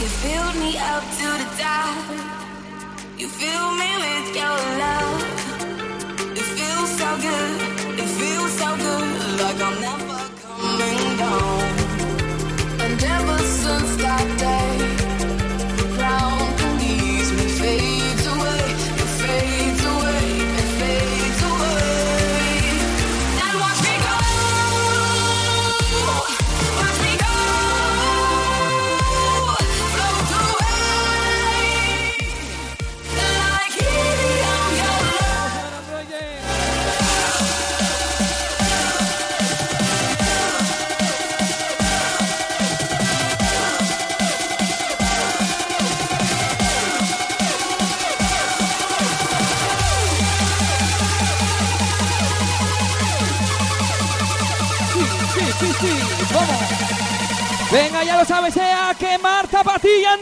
You filled me up to the top. You fill me with your love. It feels so good. It feels so good. Like I'm never coming down. And ever since that ya lo sabes, sea que Marta Patilla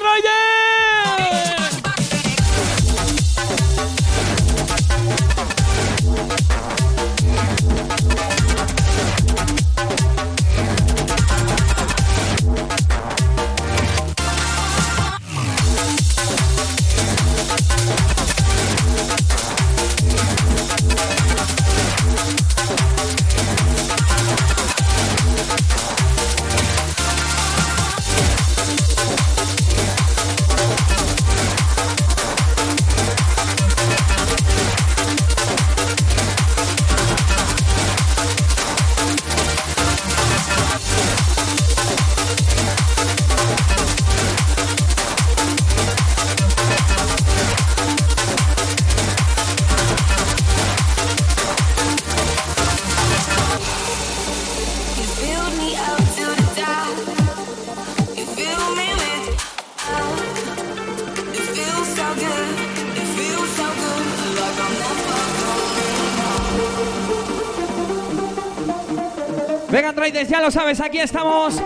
ya lo sabes, aquí estamos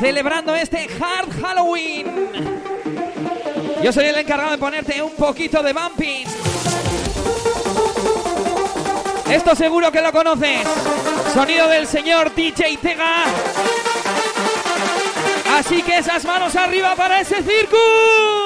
celebrando este Hard Halloween. Yo soy el encargado de ponerte un poquito de bumping. Esto seguro que lo conoces. Sonido del señor DJ Tega. Así que esas manos arriba para ese circo.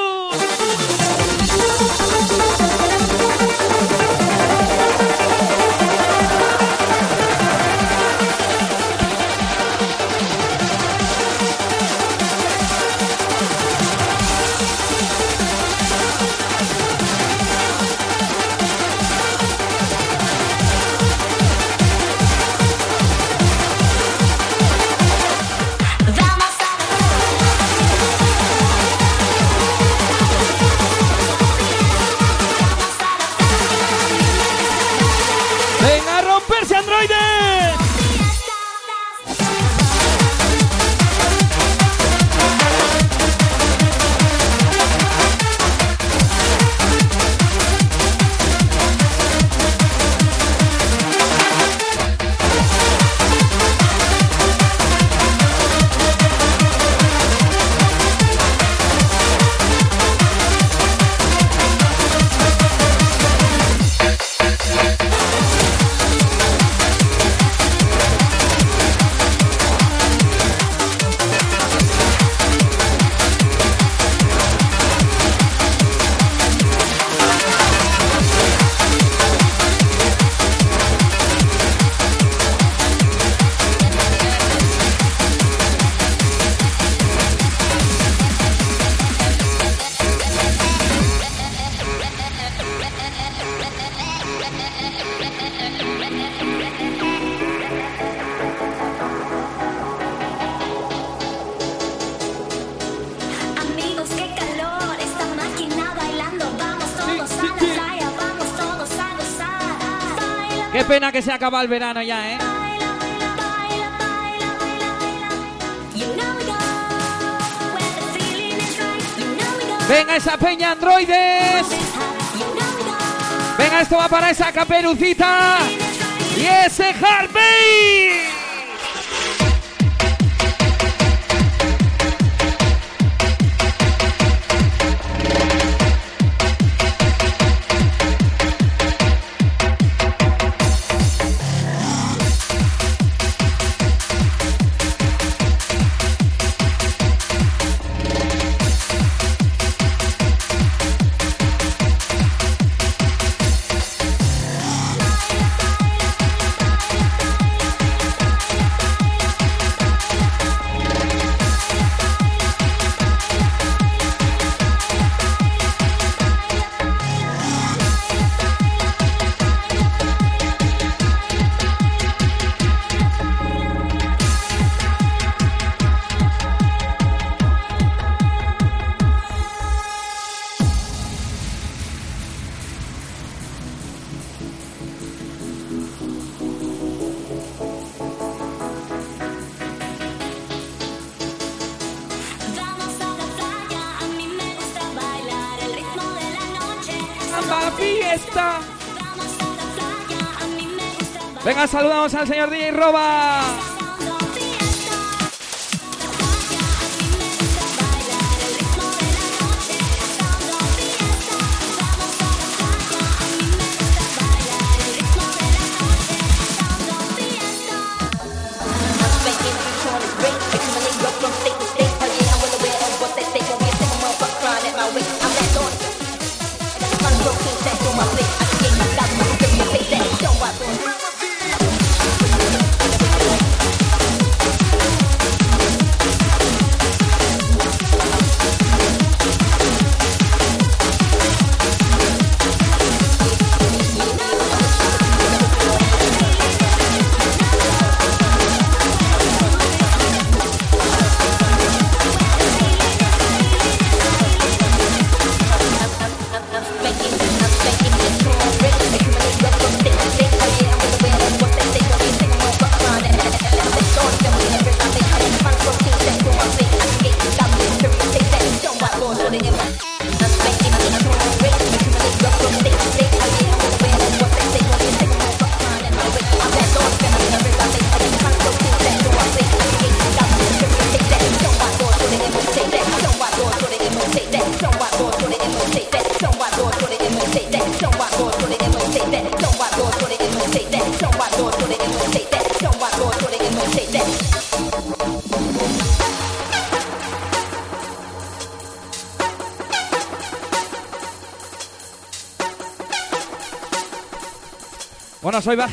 Se acaba el verano ya, ¿eh? Venga esa peña, androides. Venga, esto va para esa caperucita. Y ese Harvey. Saludamos al señor DJ Roba.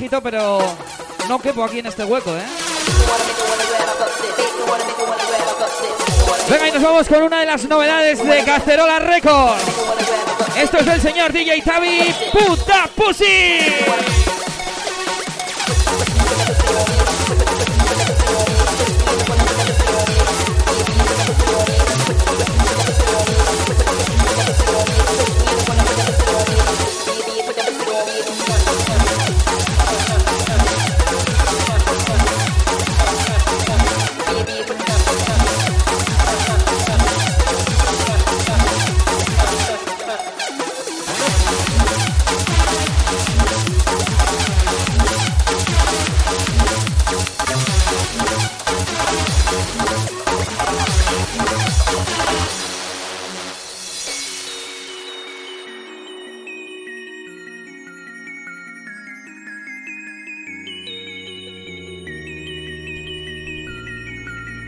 Pero no quepo aquí en este hueco, ¿eh? Venga, y nos vamos con una de las novedades de Cacerola Record. Esto es el señor DJ Tavi Puta Pussy.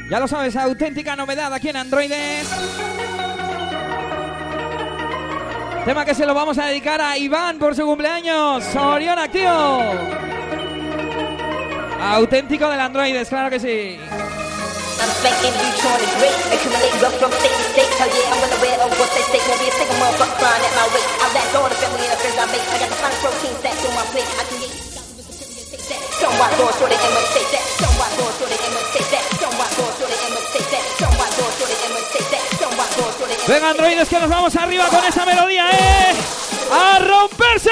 Ya lo sabes, auténtica novedad aquí en Androides. Tema que se lo vamos a dedicar a Iván por su cumpleaños. Orión activo. Auténtico del Androides, claro que sí. Venga, androides, que nos vamos arriba con esa melodía, ¿eh? ¡A romperse!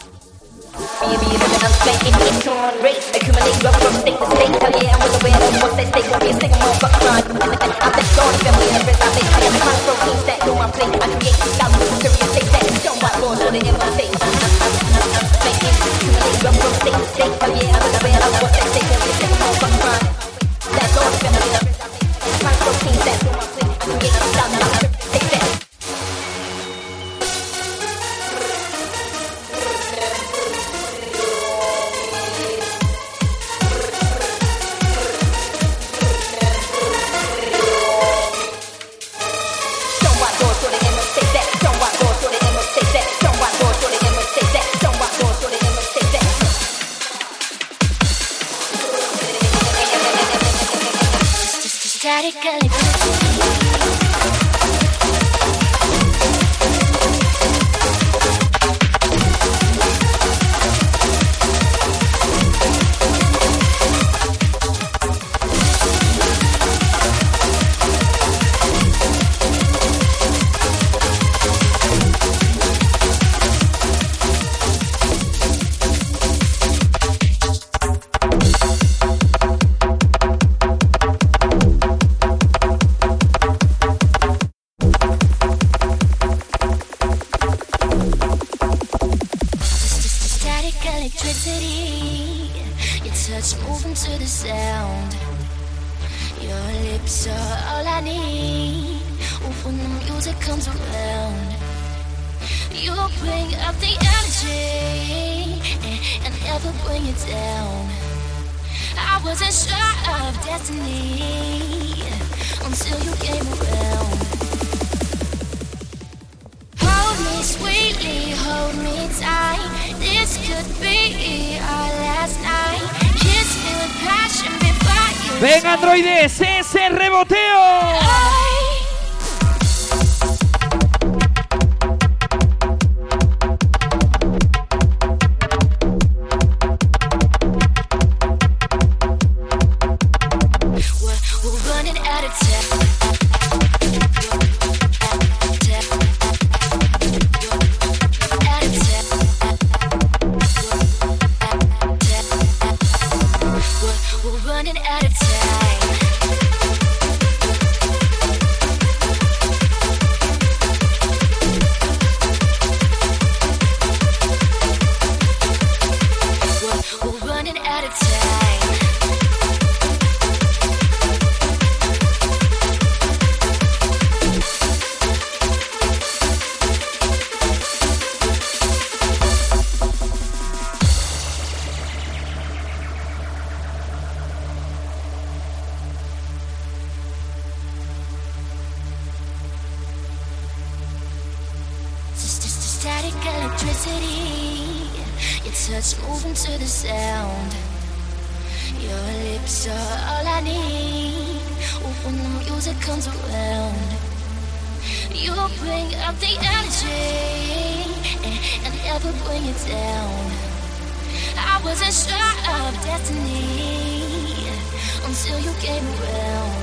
Theory of an unflaking on race Accumulate rock from state to state Hell yeah, I'm with the weirdo What's at stake? Don't be a stick More fuck crime I've been gone Family and I've been my protein stack No, I'm playing I create the style Serious take that Don't want more Than in my state Unflaking Accumulate rock from state to state Hell yeah, I'm with the weirdo What's at stake? Don't be Erotica to the sound. Your lips are all I need. When the music comes around, you bring up the energy eh, and never bring it down. I wasn't sure of destiny until you came around. Hold me sweetly, hold me tight. This could be our last night. Venga, androides, ese reboteo. static electricity. Your touch moving to the sound. Your lips are all I need. When the music comes around, you bring up the energy eh, and never bring it down. I wasn't sure of destiny until you came around.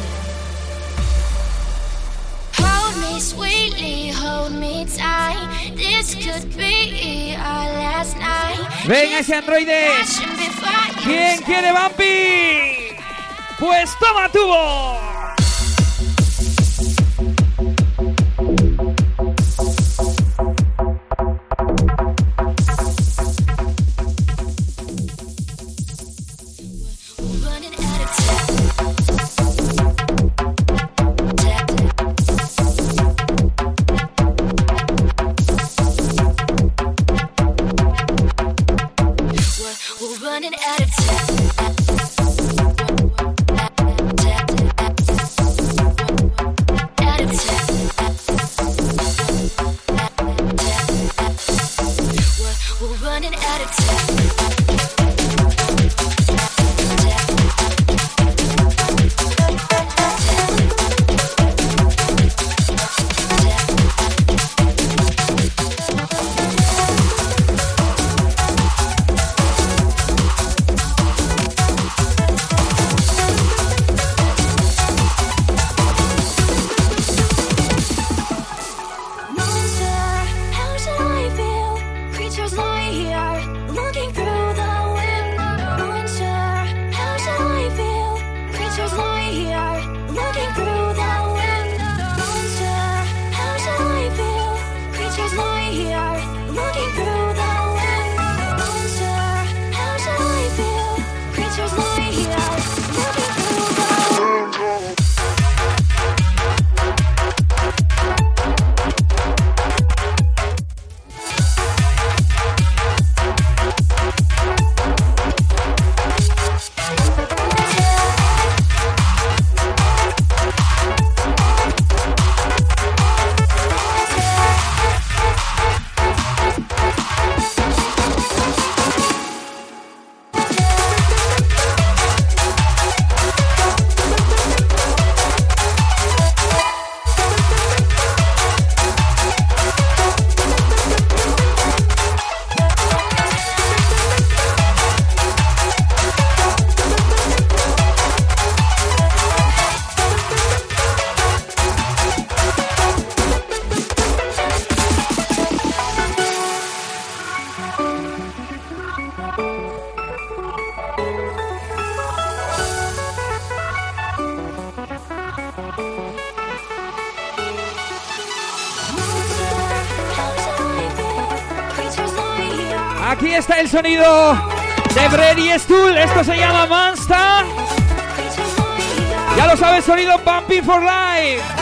Venga ese androide. ¿Quién quiere vampi? Pues toma tubo. Sonido de Brady Stool. Esto se llama Monster. Ya lo sabes, sonido Bumping for Life.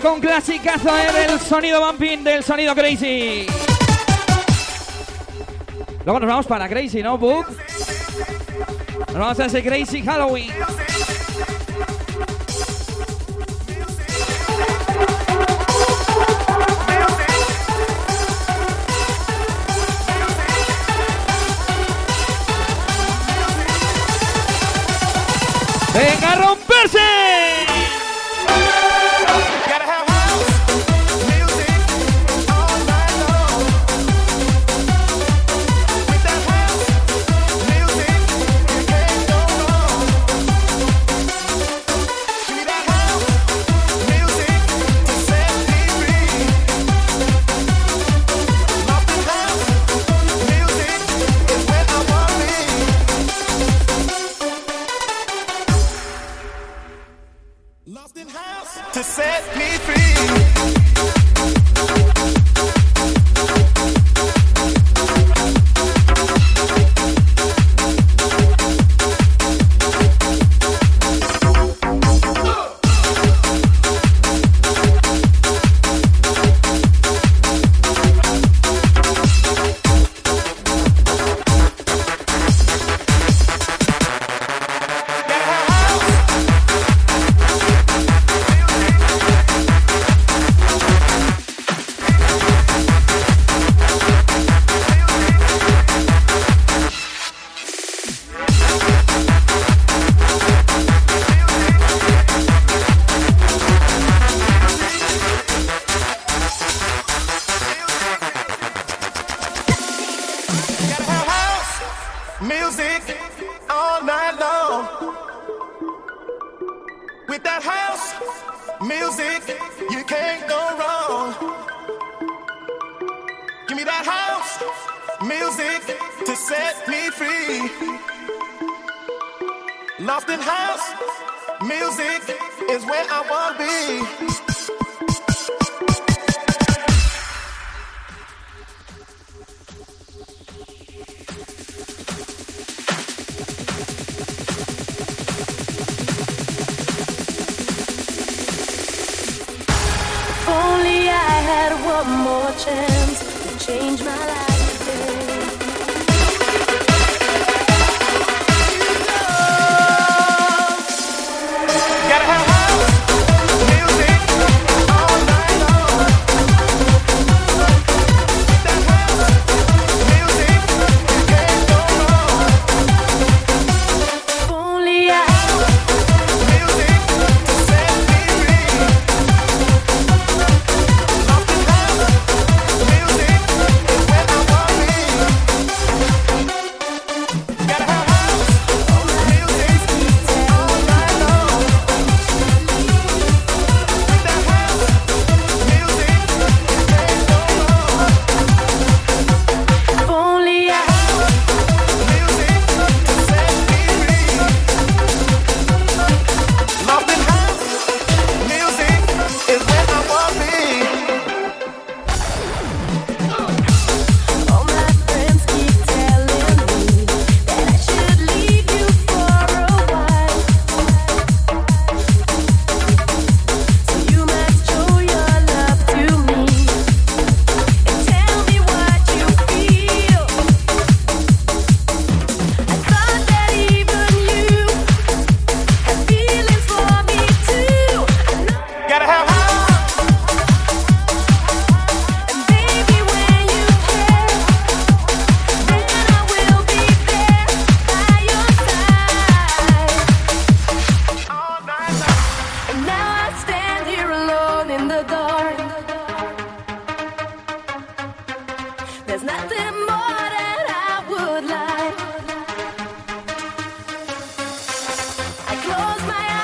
Con clasicazo eh, del sonido bumping, del sonido crazy. Luego nos vamos para Crazy, ¿no, Book? Nos vamos a ese Crazy Halloween.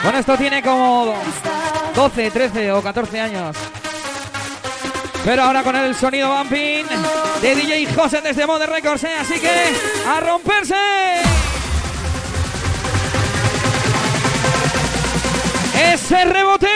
Bueno, esto tiene como 12, 13 o 14 años. Pero ahora con el sonido bumping de DJ José desde Mode Records, ¿eh? así que a romperse. Ese rebote.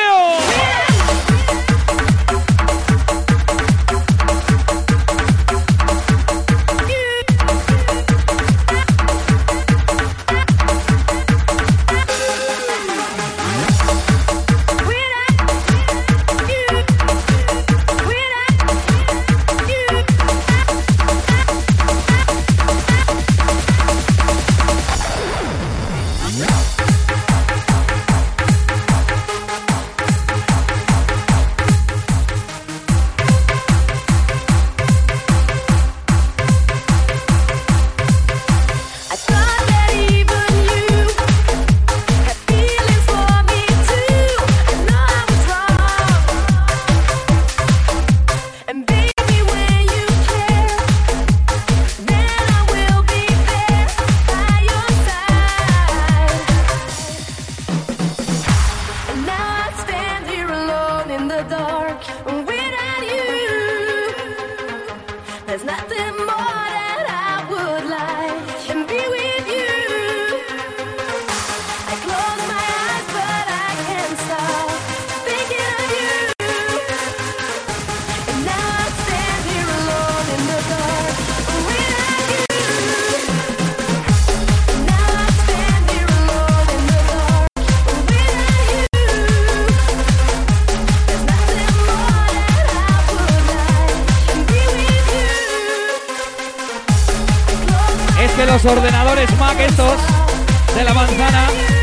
los ordenadores Mac estos de la manzana.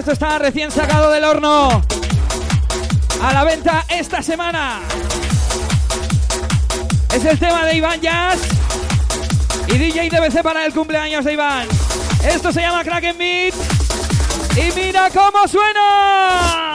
Esto está recién sacado del horno. A la venta esta semana. Es el tema de Iván Jazz y DJ DBC para el cumpleaños de Iván. Esto se llama Kraken Beat. Y mira cómo suena.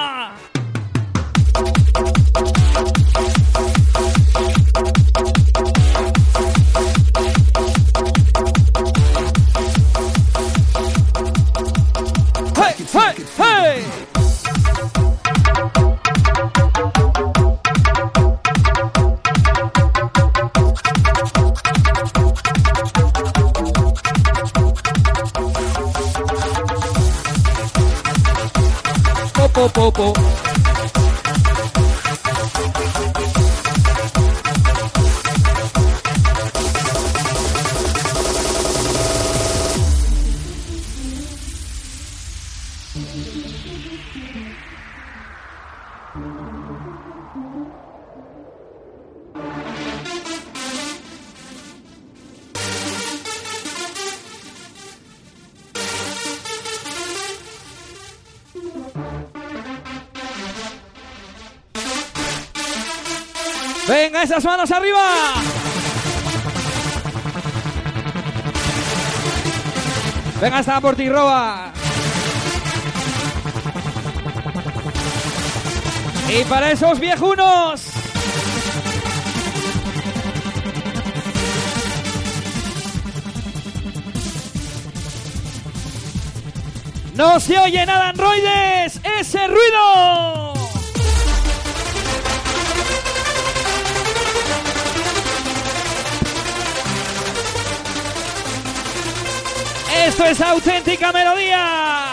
Manos arriba. Venga, está por ti, Roba. Y para esos viejunos. No se oye nada, androides. Ese ruido. Esto es auténtica melodía.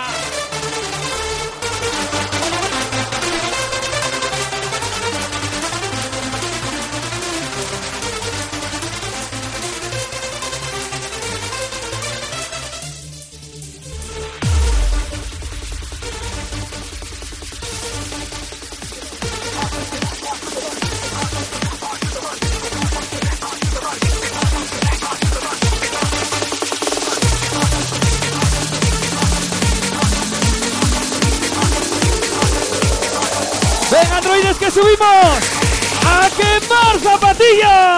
Subimos. ¡A quemar zapatilla!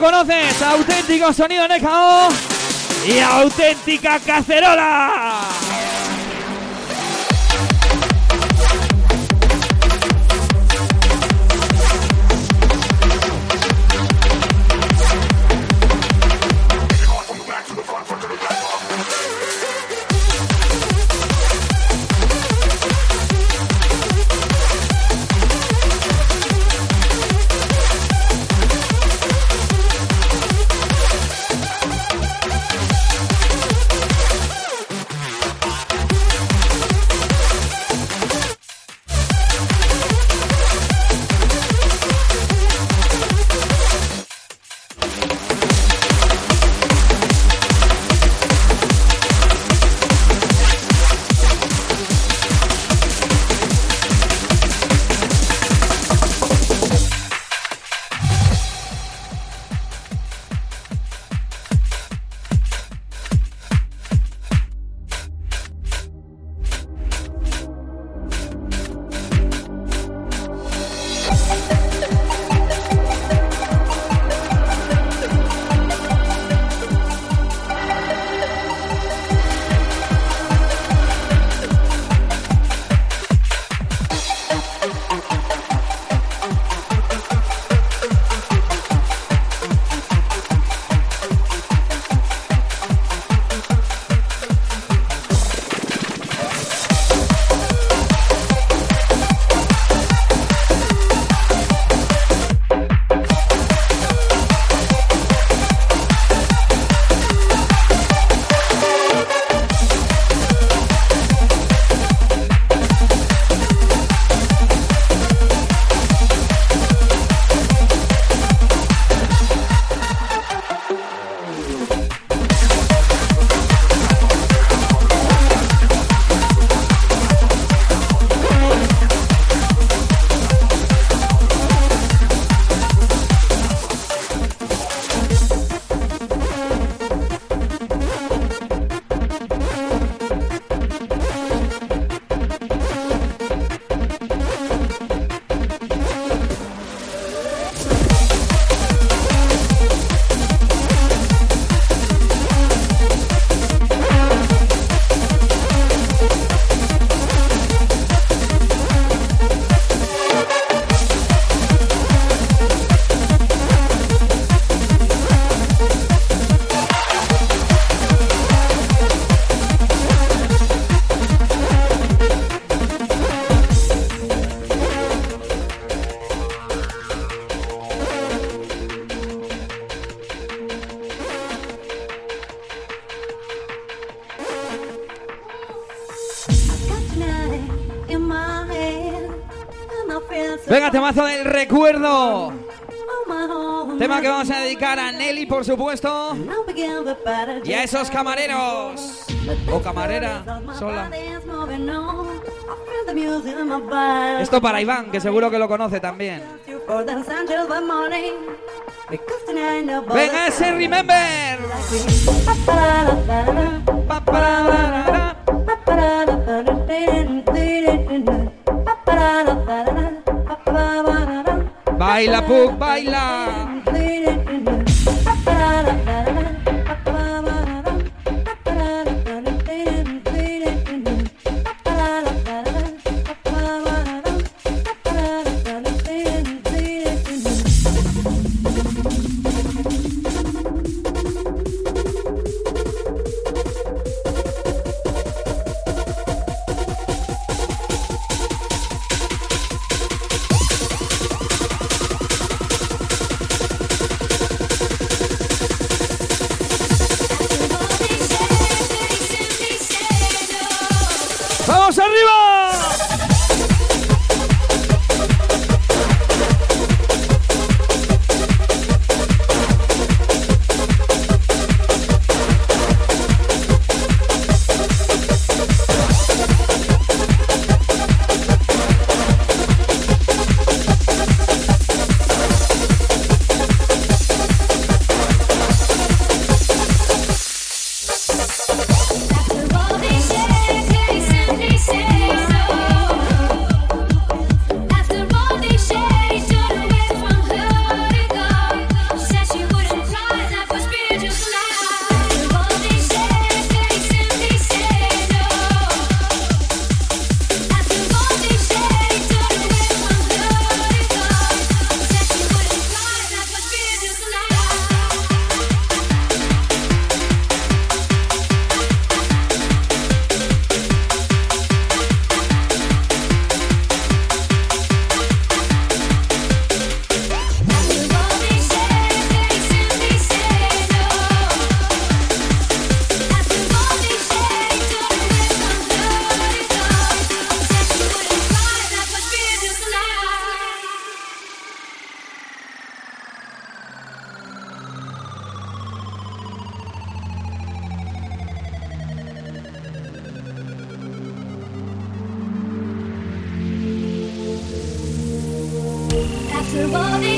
Conoces. Auténtico sonido NKO y auténtica cacerola. Dedicar Nelly, por supuesto. Y a esos camareros. O camarera, sola. Esto para Iván, que seguro que lo conoce también. Venga, ese remember. Ra, ra. Baila, body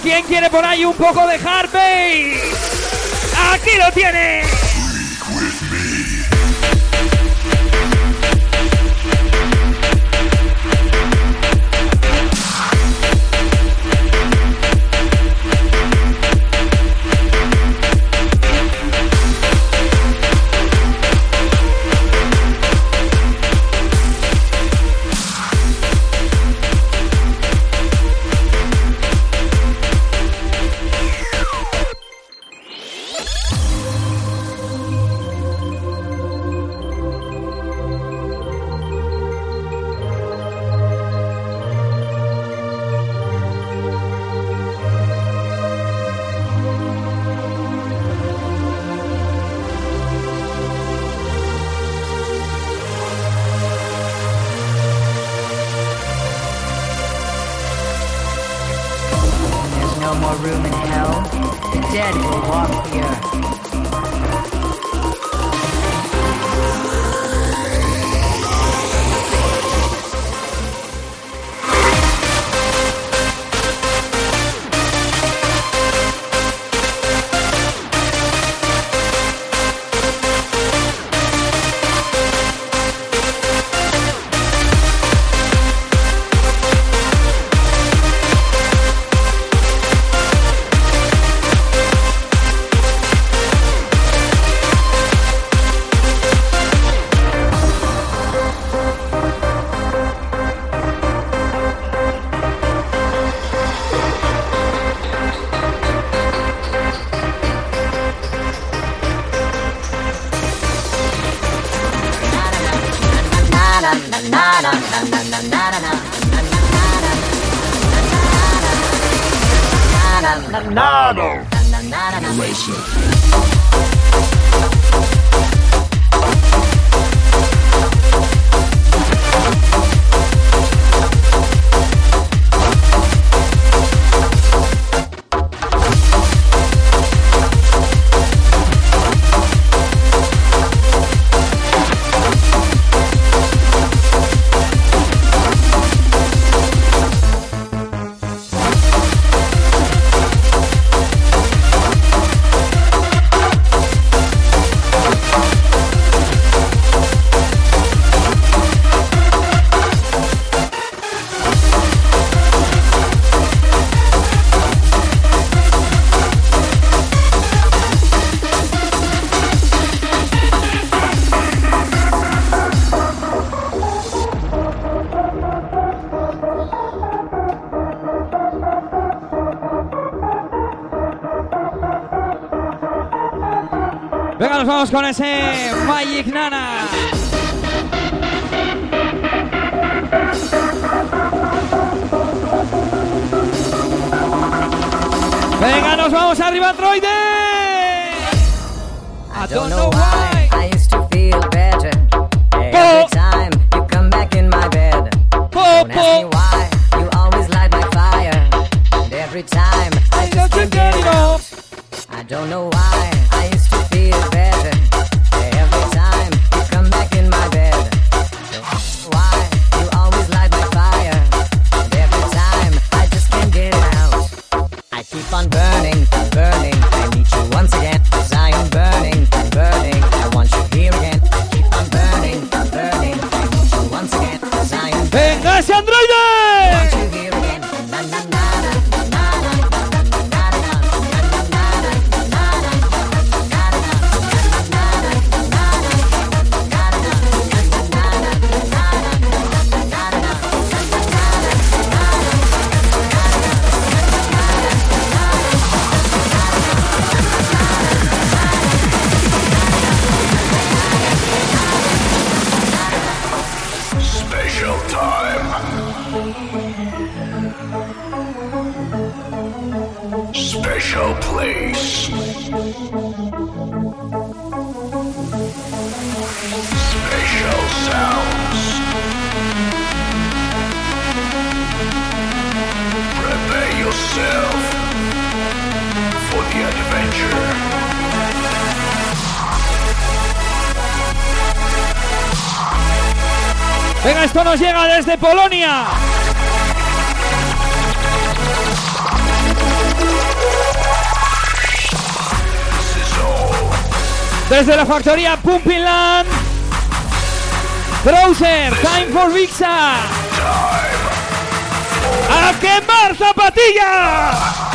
¿Quién quiere por ahí un poco de hard ¡Aquí lo tiene! con ese Magic Nana. Venga, nos vamos arriba, Troide. I don't know why. desde Polonia. Desde la factoría Pumping Land. Browser, time for Vixa. ¡A quemar zapatillas!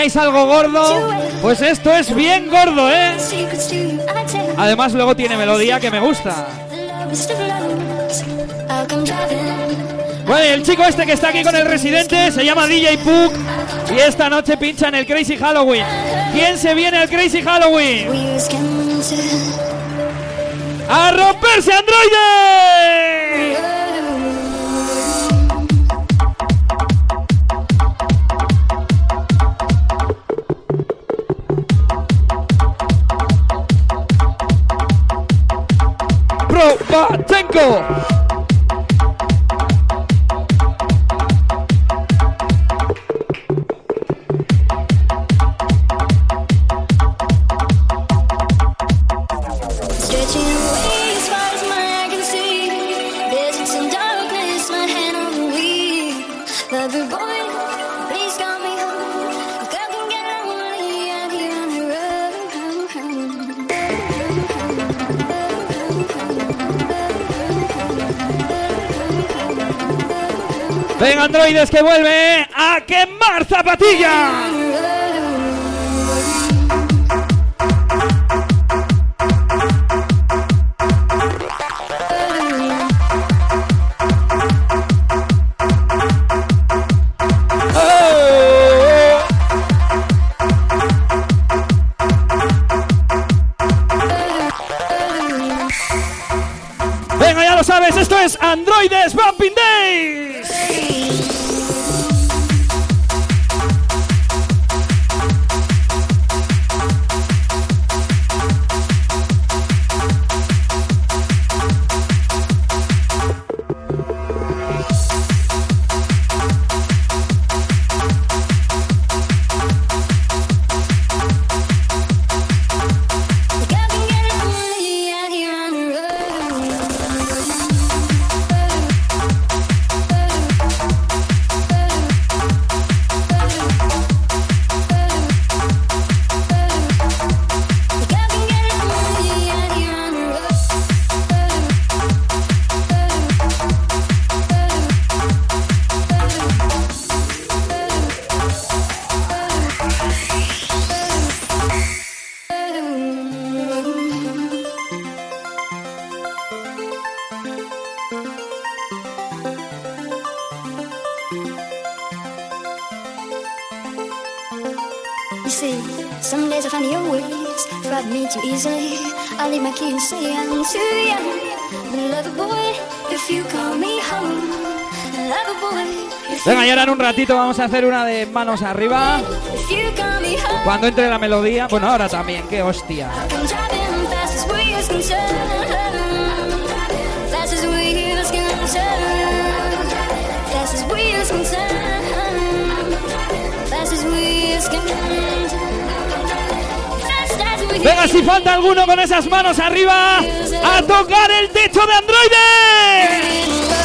Pedíais algo gordo. Pues esto es bien gordo, ¿eh? Además, luego tiene melodía que me gusta. Bueno, el chico este que está aquí con el residente se llama DJ Puck y esta noche pincha en el Crazy Halloween. ¿Quién se viene al Crazy Halloween? ¡A romperse androide! Go! Venga, androides, que vuelve a quemar zapatilla. See, some days I find your ways drive me too easily. I leave my key and say I'm too young. But lover boy, if you call me home, boy, Venga, y ahora en un ratito vamos a hacer una de manos arriba. Cuando entre la melodía, bueno, ahora también, qué hostia. Fast as Venga, si falta alguno con esas manos arriba, a tocar el techo de Androide.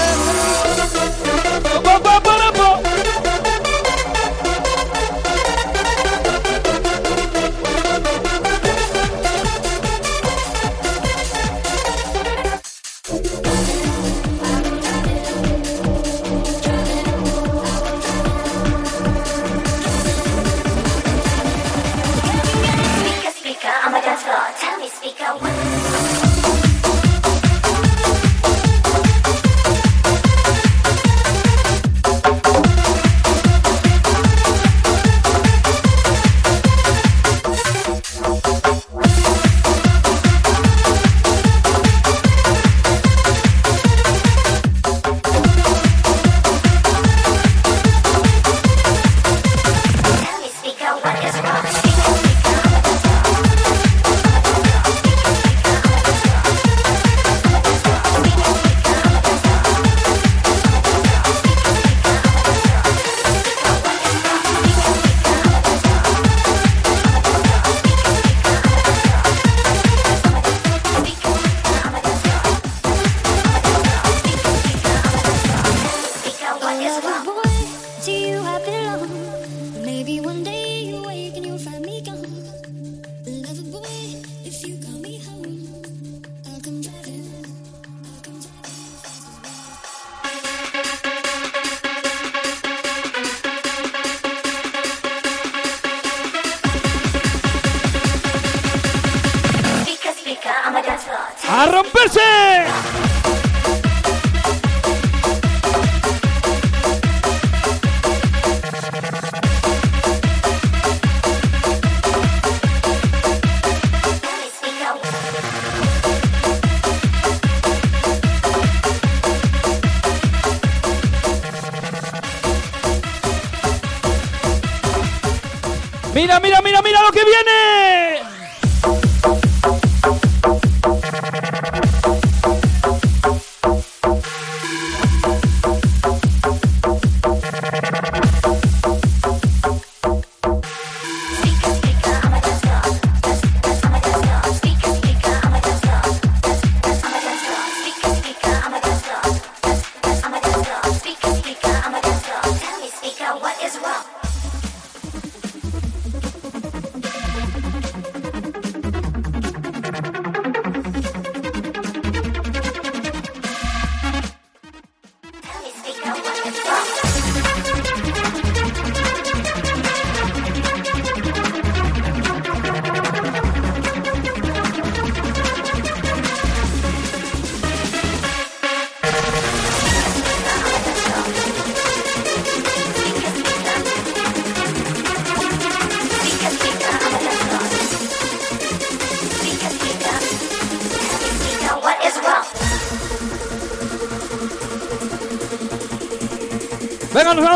know what it's from.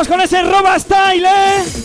Con ese Roba Style, ¿eh?